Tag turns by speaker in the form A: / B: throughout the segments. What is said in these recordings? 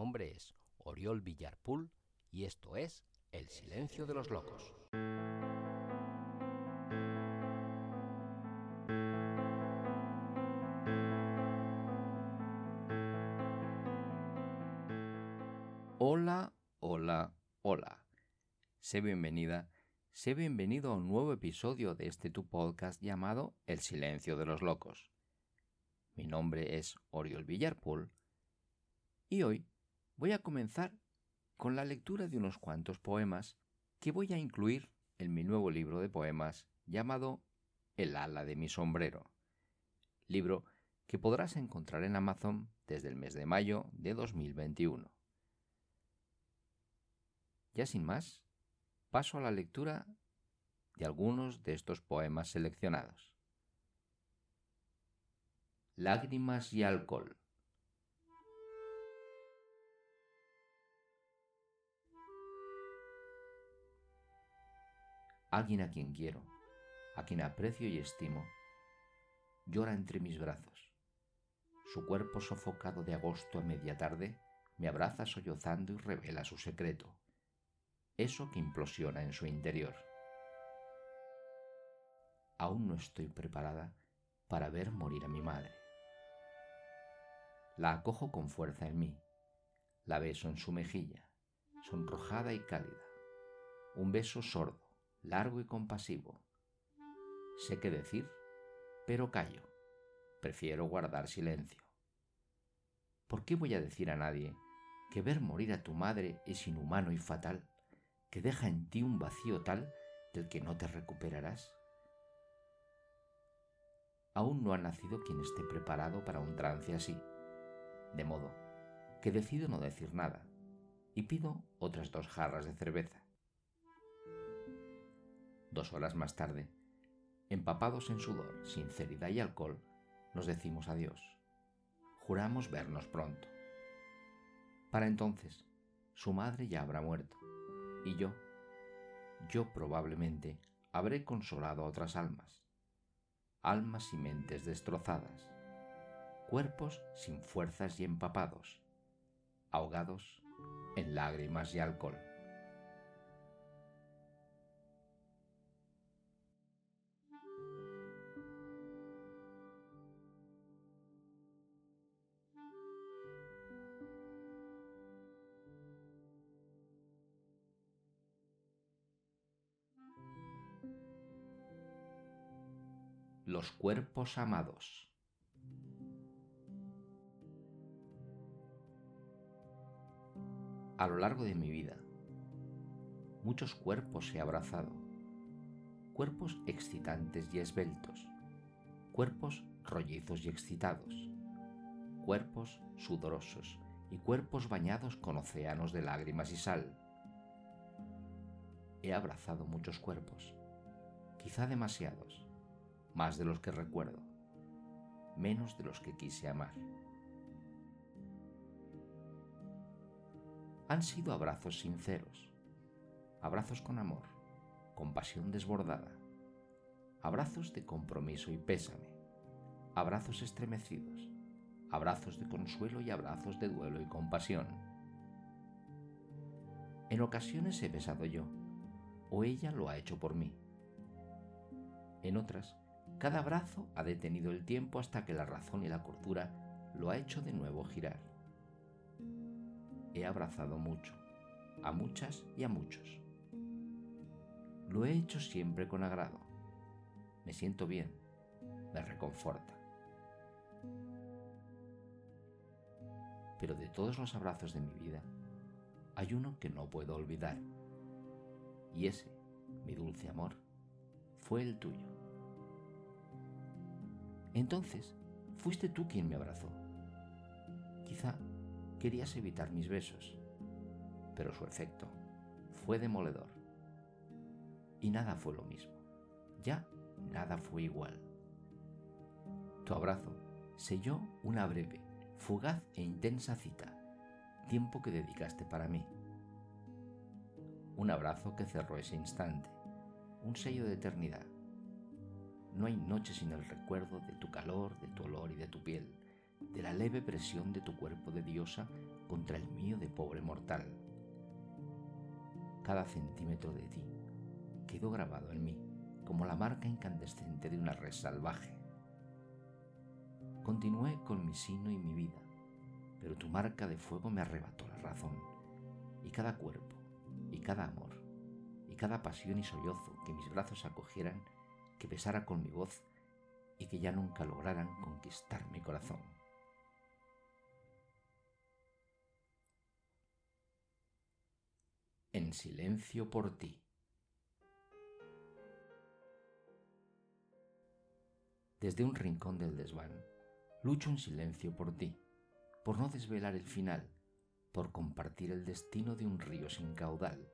A: nombre es Oriol Villarpool y esto es El Silencio de los Locos. Hola, hola, hola. Sé bienvenida, sé bienvenido a un nuevo episodio de este tu podcast llamado El Silencio de los Locos. Mi nombre es Oriol Villarpool y hoy voy a comenzar con la lectura de unos cuantos poemas que voy a incluir en mi nuevo libro de poemas llamado El ala de mi sombrero, libro que podrás encontrar en Amazon desde el mes de mayo de 2021. Ya sin más, paso a la lectura de algunos de estos poemas seleccionados. Lágrimas y alcohol Alguien a quien quiero, a quien aprecio y estimo, llora entre mis brazos. Su cuerpo sofocado de agosto a media tarde me abraza sollozando y revela su secreto, eso que implosiona en su interior. Aún no estoy preparada para ver morir a mi madre. La acojo con fuerza en mí, la beso en su mejilla, sonrojada y cálida, un beso sordo, largo y compasivo. Sé qué decir, pero callo. Prefiero guardar silencio. ¿Por qué voy a decir a nadie que ver morir a tu madre es inhumano y fatal, que deja en ti un vacío tal del que no te recuperarás? Aún no ha nacido quien esté preparado para un trance así, de modo que decido no decir nada y pido otras dos jarras de cerveza. Dos horas más tarde, empapados en sudor, sinceridad y alcohol, nos decimos adiós. Juramos vernos pronto. Para entonces, su madre ya habrá muerto, y yo, yo probablemente habré consolado a otras almas, almas y mentes destrozadas, cuerpos sin fuerzas y empapados, ahogados en lágrimas y alcohol. Los cuerpos amados. A lo largo de mi vida, muchos cuerpos he abrazado, cuerpos excitantes y esbeltos, cuerpos rollizos y excitados, cuerpos sudorosos y cuerpos bañados con océanos de lágrimas y sal. He abrazado muchos cuerpos, quizá demasiados, más de los que recuerdo, menos de los que quise amar. Han sido abrazos sinceros, abrazos con amor, con pasión desbordada, abrazos de compromiso y pésame, abrazos estremecidos, abrazos de consuelo y abrazos de duelo y compasión. En ocasiones he besado yo, o ella lo ha hecho por mí. En otras, cada abrazo ha detenido el tiempo hasta que la razón y la cordura lo ha hecho de nuevo girar. He abrazado mucho, a muchas y a muchos. Lo he hecho siempre con agrado. Me siento bien, me reconforta. Pero de todos los abrazos de mi vida, hay uno que no puedo olvidar. Y ese, mi dulce amor, fue el tuyo. Entonces, fuiste tú quien me abrazó. Quizá querías evitar mis besos, pero su efecto fue demoledor. Y nada fue lo mismo. Ya nada fue igual. Tu abrazo selló una breve, fugaz e intensa cita, tiempo que dedicaste para mí. Un abrazo que cerró ese instante, un sello de eternidad no hay noche sin el recuerdo de tu calor, de tu olor y de tu piel, de la leve presión de tu cuerpo de diosa contra el mío de pobre mortal. Cada centímetro de ti quedó grabado en mí como la marca incandescente de una red salvaje. Continué con mi sino y mi vida, pero tu marca de fuego me arrebató la razón, y cada cuerpo, y cada amor, y cada pasión y sollozo que mis brazos acogieran, que besara con mi voz, y que ya nunca lograran conquistar mi corazón. En silencio por ti. Desde un rincón del desván, lucho en silencio por ti, por no desvelar el final, por compartir el destino de un río sin caudal.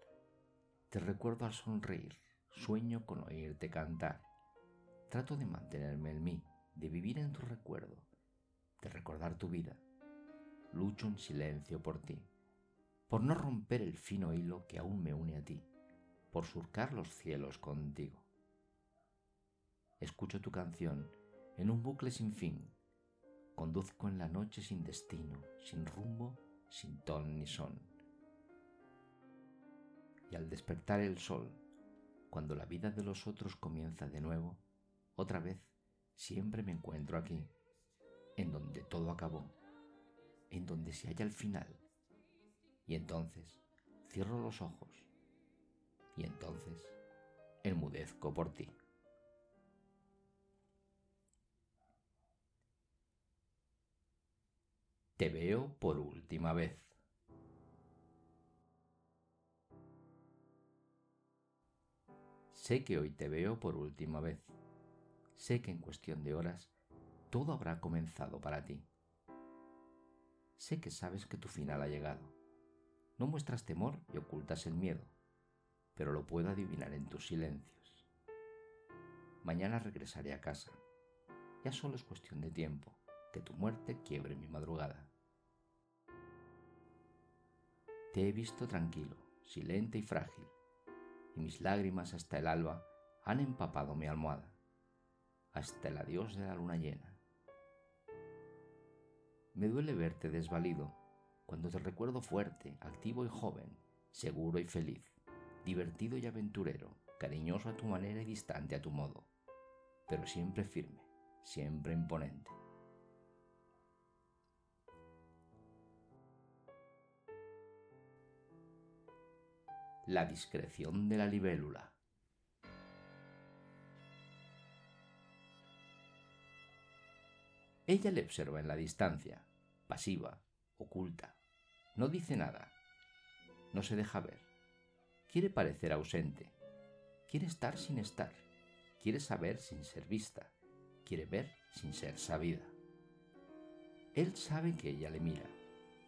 A: Te recuerdo al sonreír, sueño con oírte cantar. Trato de mantenerme en mí, de vivir en tu recuerdo, de recordar tu vida. Lucho en silencio por ti, por no romper el fino hilo que aún me une a ti, por surcar los cielos contigo escucho tu canción en un bucle sin fin. Conduzco en la noche sin destino, sin rumbo, sin ton ni son. Y al despertar el sol, cuando la vida de los otros comienza de nuevo, otra vez siempre me encuentro aquí, en donde todo acabó, en donde se halla el final. Y entonces cierro los ojos y entonces enmudezco por ti. Te veo por última vez. Sé que hoy te veo por última vez. Sé que en cuestión de horas todo habrá comenzado para ti. Sé que sabes que tu final ha llegado. No muestras temor y ocultas el miedo, pero lo puedo adivinar en tus silencios. Mañana regresaré a casa. Ya solo es cuestión de tiempo que tu muerte quiebre mi madrugada. Te he visto tranquilo, silente y frágil, y mis lágrimas hasta el alba han empapado mi almohada, hasta el adiós de la luna llena. Me duele verte desvalido cuando te recuerdo fuerte, activo y joven, seguro y feliz, divertido y aventurero, cariñoso a tu manera y distante a tu modo, pero siempre firme, siempre imponente. la discreción de la libélula. Ella le observa en la distancia, pasiva, oculta. No dice nada. No se deja ver. Quiere parecer ausente. Quiere estar sin estar. Quiere saber sin ser vista. Quiere ver sin ser sabida. Él sabe que ella le mira,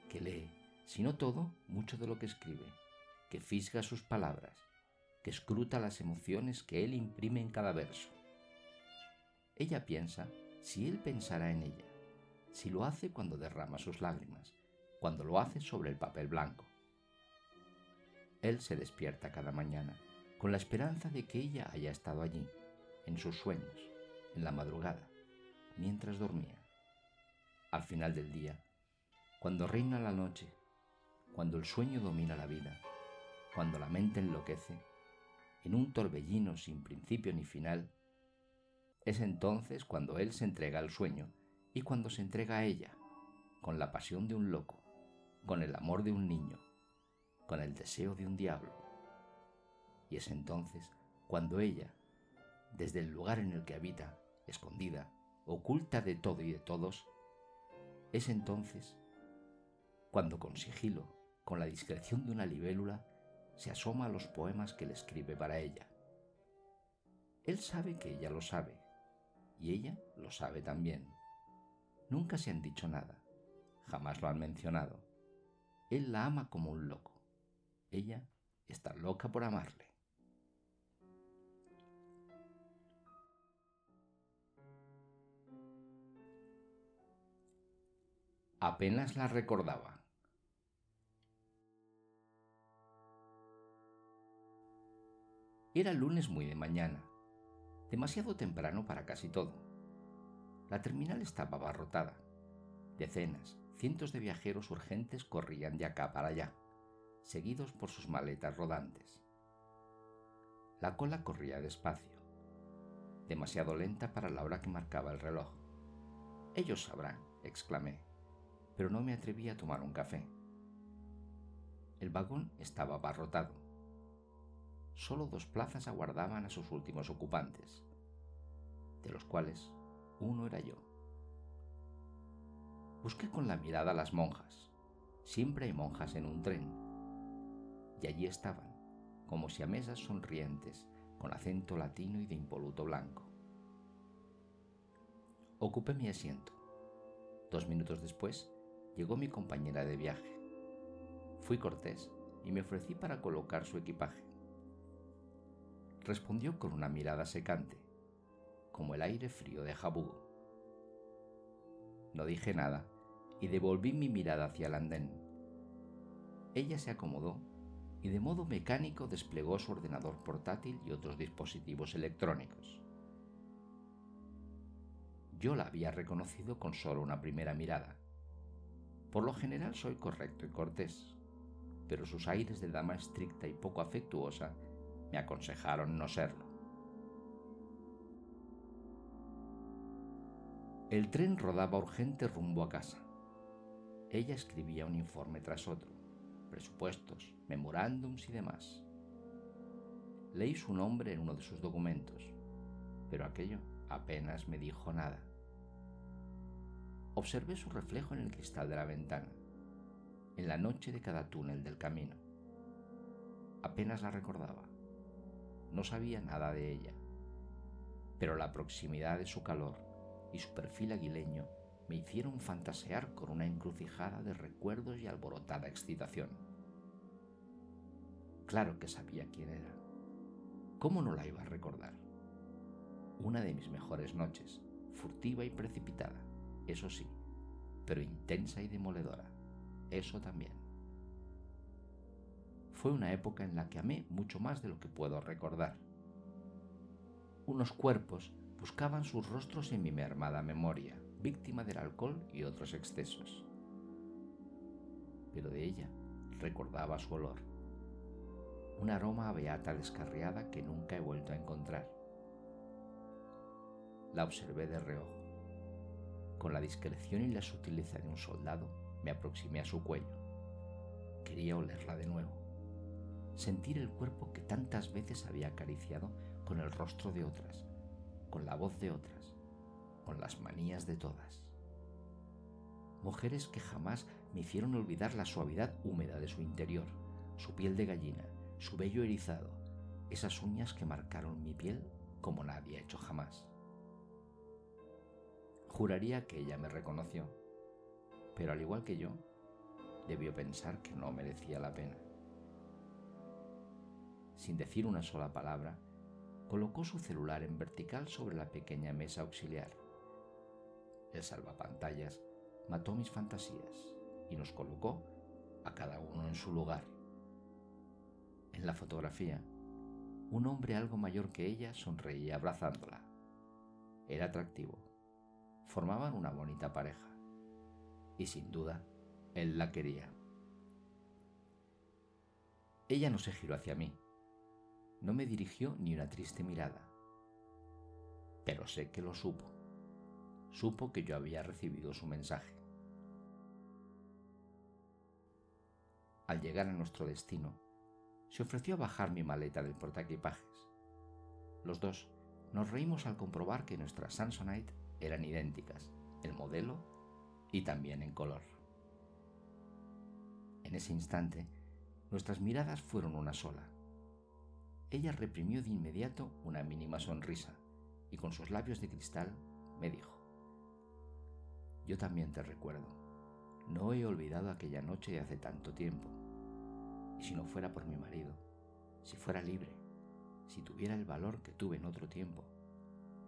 A: que lee, si no todo, mucho de lo que escribe que fisga sus palabras, que escruta las emociones que él imprime en cada verso. Ella piensa si él pensará en ella, si lo hace cuando derrama sus lágrimas, cuando lo hace sobre el papel blanco. Él se despierta cada mañana con la esperanza de que ella haya estado allí, en sus sueños, en la madrugada, mientras dormía. Al final del día, cuando reina la noche, cuando el sueño domina la vida, cuando la mente enloquece, en un torbellino sin principio ni final, es entonces cuando él se entrega al sueño y cuando se entrega a ella, con la pasión de un loco, con el amor de un niño, con el deseo de un diablo. Y es entonces cuando ella, desde el lugar en el que habita, escondida, oculta de todo y de todos, es entonces cuando con sigilo, con la discreción de una libélula, se asoma a los poemas que le escribe para ella. Él sabe que ella lo sabe, y ella lo sabe también. Nunca se han dicho nada, jamás lo han mencionado. Él la ama como un loco. Ella está loca por amarle. Apenas la recordaba. Era lunes muy de mañana, demasiado temprano para casi todo. La terminal estaba abarrotada. Decenas, cientos de viajeros urgentes corrían de acá para allá, seguidos por sus maletas rodantes. La cola corría despacio, demasiado lenta para la hora que marcaba el reloj. Ellos sabrán, exclamé, pero no me atreví a tomar un café. El vagón estaba abarrotado. Solo dos plazas aguardaban a sus últimos ocupantes, de los cuales uno era yo. Busqué con la mirada a las monjas. Siempre hay monjas en un tren. Y allí estaban, como si a mesas sonrientes, con acento latino y de impoluto blanco. Ocupé mi asiento. Dos minutos después llegó mi compañera de viaje. Fui cortés y me ofrecí para colocar su equipaje. Respondió con una mirada secante, como el aire frío de Jabugo. No dije nada y devolví mi mirada hacia el andén. Ella se acomodó y de modo mecánico desplegó su ordenador portátil y otros dispositivos electrónicos. Yo la había reconocido con solo una primera mirada. Por lo general soy correcto y cortés, pero sus aires de dama estricta y poco afectuosa me aconsejaron no serlo. El tren rodaba urgente rumbo a casa. Ella escribía un informe tras otro, presupuestos, memorándums y demás. Leí su nombre en uno de sus documentos, pero aquello apenas me dijo nada. Observé su reflejo en el cristal de la ventana, en la noche de cada túnel del camino. Apenas la recordaba. No sabía nada de ella, pero la proximidad de su calor y su perfil aguileño me hicieron fantasear con una encrucijada de recuerdos y alborotada excitación. Claro que sabía quién era. ¿Cómo no la iba a recordar? Una de mis mejores noches, furtiva y precipitada, eso sí, pero intensa y demoledora, eso también. Fue una época en la que amé mucho más de lo que puedo recordar. Unos cuerpos buscaban sus rostros en mi mermada memoria, víctima del alcohol y otros excesos. Pero de ella recordaba su olor, un aroma a beata descarriada que nunca he vuelto a encontrar. La observé de reojo. Con la discreción y la sutileza de un soldado, me aproximé a su cuello. Quería olerla de nuevo, sentir el cuerpo que tantas veces había acariciado con el rostro de otras, con la voz de otras, con las manías de todas. Mujeres que jamás me hicieron olvidar la suavidad húmeda de su interior, su piel de gallina, su vello erizado, esas uñas que marcaron mi piel como nadie ha hecho jamás. Juraría que ella me reconoció, pero al igual que yo, debió pensar que no merecía la pena. Sin decir una sola palabra, colocó su celular en vertical sobre la pequeña mesa auxiliar. El salvapantallas mató mis fantasías y nos colocó a cada uno en su lugar. En la fotografía, un hombre algo mayor que ella sonreía abrazándola. Era atractivo. Formaban una bonita pareja. Y sin duda, él la quería. Ella no se giró hacia mí, no me dirigió ni una triste mirada. Pero sé que lo supo. Supo que yo había recibido su mensaje. Al llegar a nuestro destino, se ofreció a bajar mi maleta del portaequipajes. Los dos nos reímos al comprobar que nuestras Samsonite eran idénticas, el modelo y también en color. En ese instante, nuestras miradas fueron una sola ella reprimió de inmediato una mínima sonrisa y con sus labios de cristal me dijo, Yo también te recuerdo. No he olvidado aquella noche de hace tanto tiempo. Y si no fuera por mi marido, si fuera libre, si tuviera el valor que tuve en otro tiempo,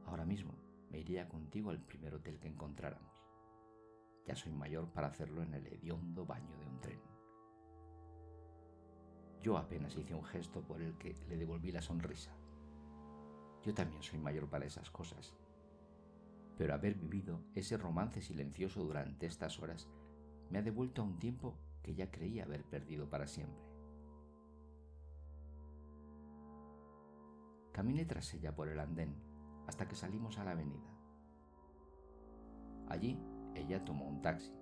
A: ahora mismo me iría contigo al primer hotel que encontráramos. Ya soy mayor para hacerlo en el hediondo baño de un tren. Yo apenas hice un gesto por el que le devolví la sonrisa. Yo también soy mayor para esas cosas. Pero haber vivido ese romance silencioso durante estas horas me ha devuelto a un tiempo que ya creía haber perdido para siempre. Caminé tras ella por el andén hasta que salimos a la avenida. Allí ella tomó un taxi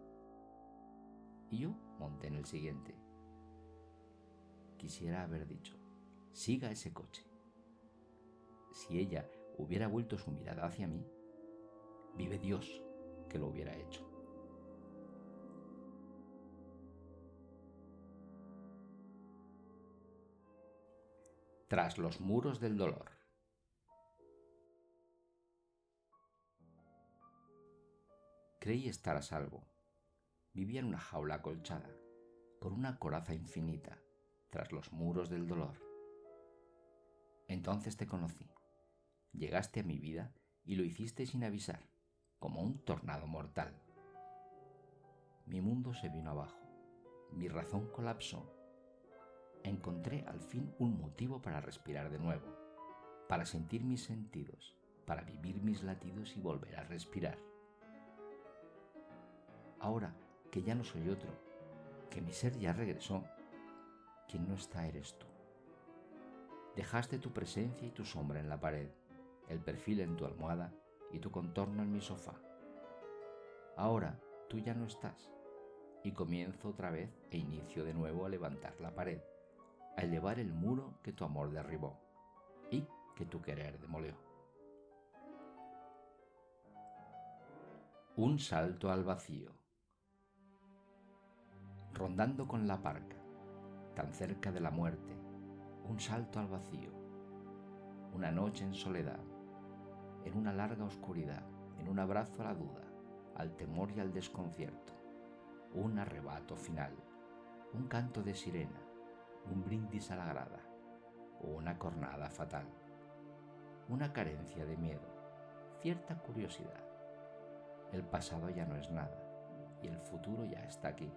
A: y yo monté en el siguiente. Quisiera haber dicho, siga ese coche. Si ella hubiera vuelto su mirada hacia mí, vive Dios que lo hubiera hecho. Tras los muros del dolor. Creí estar a salvo. Vivía en una jaula acolchada, con una coraza infinita, tras los muros del dolor. Entonces te conocí. Llegaste a mi vida y lo hiciste sin avisar, como un tornado mortal. Mi mundo se vino abajo, mi razón colapsó. Encontré al fin un motivo para respirar de nuevo, para sentir mis sentidos, para vivir mis latidos y volver a respirar. Ahora que ya no soy otro, que mi ser ya regresó, quien no está eres tú. Dejaste tu presencia y tu sombra en la pared, el perfil en tu almohada y tu contorno en mi sofá. Ahora tú ya no estás y comienzo otra vez e inicio de nuevo a levantar la pared, a elevar el muro que tu amor derribó y que tu querer demolió. Un salto al vacío. Rondando con la parca, tan cerca de la muerte, un salto al vacío. Una noche en soledad, en una larga oscuridad, en un abrazo a la duda, al temor y al desconcierto, un arrebato final, un canto de sirena, un brindis a la grada, una cornada fatal, una carencia de miedo, cierta curiosidad. El pasado ya no es nada y el futuro ya está aquí,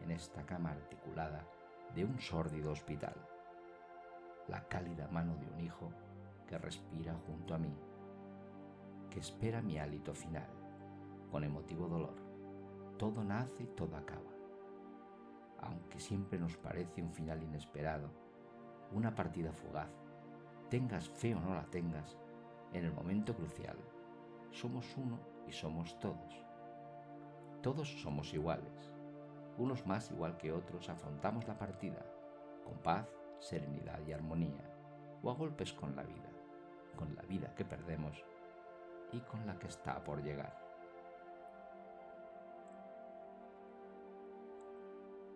A: en esta cama articulada de un sórdido hospital. La cálida mano de un hijo que respira junto a mí que espera mi hálito final, con emotivo dolor. Todo nace y todo acaba. Aunque siempre nos parece un final inesperado, una partida fugaz, tengas fe o no la tengas, en el momento crucial, somos uno y somos todos. Todos somos iguales. Unos más igual que otros afrontamos la partida, con paz, serenidad y armonía, o a golpes con la vida, con la vida que perdemos y con la que está por llegar.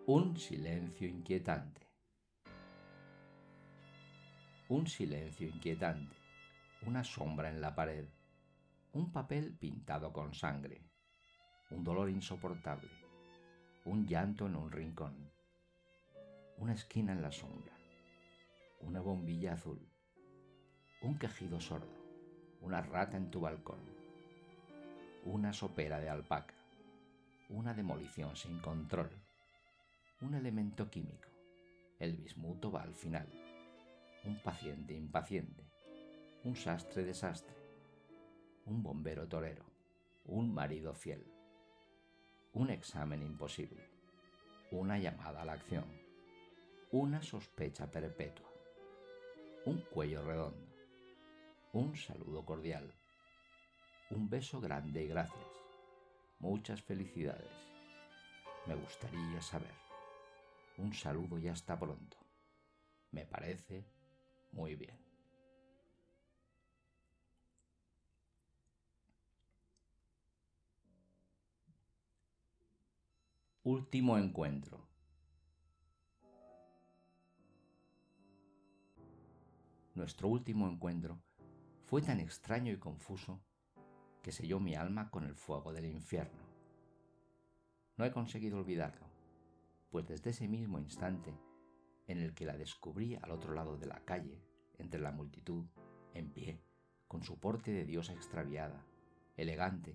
A: Un silencio inquietante. Un silencio inquietante. Una sombra en la pared. Un papel pintado con sangre. Un dolor insoportable. Un llanto en un rincón. Una esquina en la sombra. Una bombilla azul. Un quejido sordo una rata en tu balcón, una sopera de alpaca, una demolición sin control, un elemento químico, el bismuto va al final, un paciente impaciente, un sastre desastre, un bombero torero, un marido fiel, un examen imposible, una llamada a la acción, una sospecha perpetua, un cuello redondo, un saludo cordial, un beso grande y gracias, muchas felicidades. Me gustaría saber. Un saludo ya está pronto. Me parece muy bien. Último encuentro. Nuestro último encuentro fue tan extraño y confuso que selló mi alma con el fuego del infierno. No he conseguido olvidarlo, pues desde ese mismo instante en el que la descubrí al otro lado de la calle, entre la multitud, en pie, con su porte de diosa extraviada, elegante,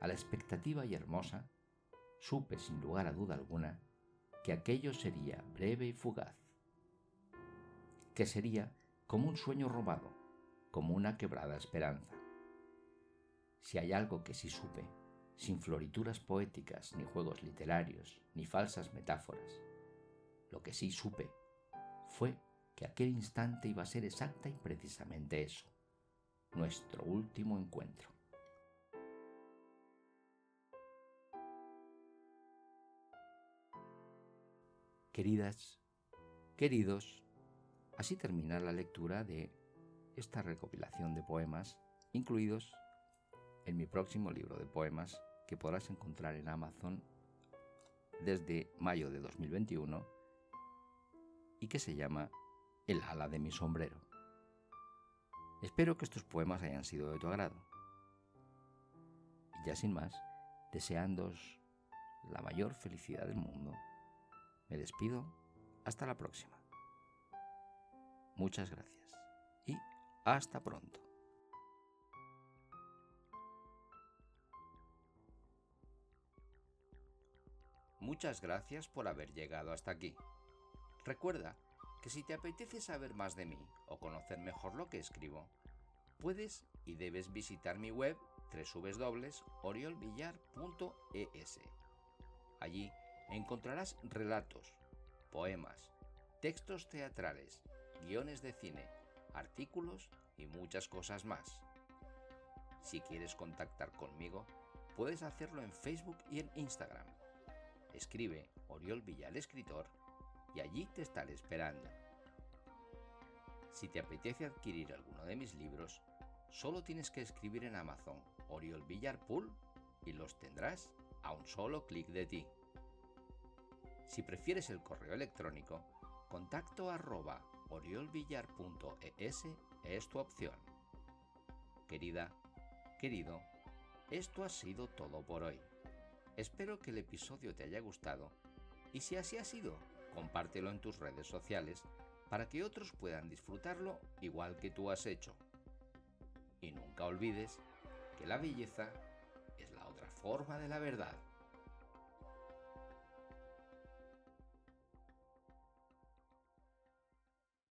A: a la expectativa y hermosa, supe sin lugar a duda alguna que aquello sería breve y fugaz, que sería como un sueño robado, como una quebrada esperanza. Si hay algo que sí supe, sin florituras poéticas, ni juegos literarios, ni falsas metáforas. Lo que sí supe fue que aquel instante iba a ser exacta y precisamente eso, nuestro último encuentro. Queridas, queridos, así termina la lectura de esta recopilación de poemas incluidos en mi próximo libro de poemas que podrás encontrar en Amazon desde mayo de 2021 y que se llama El ala de mi sombrero. Espero que estos poemas hayan sido de tu agrado. Y ya sin más, deseándoos la mayor felicidad del mundo, me despido hasta la próxima. Muchas gracias y hasta pronto. Muchas gracias por haber llegado hasta aquí. Recuerda que si te apetece saber más de mí o conocer mejor lo que escribo, puedes y debes visitar mi web www.oriolvillar.es. Allí encontrarás relatos, poemas, textos teatrales, guiones de cine, artículos y muchas cosas más. Si quieres contactar conmigo, puedes hacerlo en Facebook y en Instagram. Escribe Oriol Villar Escritor y allí te estaré esperando. Si te apetece adquirir alguno de mis libros, solo tienes que escribir en Amazon Oriol Villar Pool y los tendrás a un solo clic de ti. Si prefieres el correo electrónico, contacto arroba oriolvillar.es es tu opción. Querida, querido, esto ha sido todo por hoy. Espero que el episodio te haya gustado y si así ha sido, compártelo en tus redes sociales para que otros puedan disfrutarlo igual que tú has hecho. Y nunca olvides que la belleza es la otra forma de la verdad.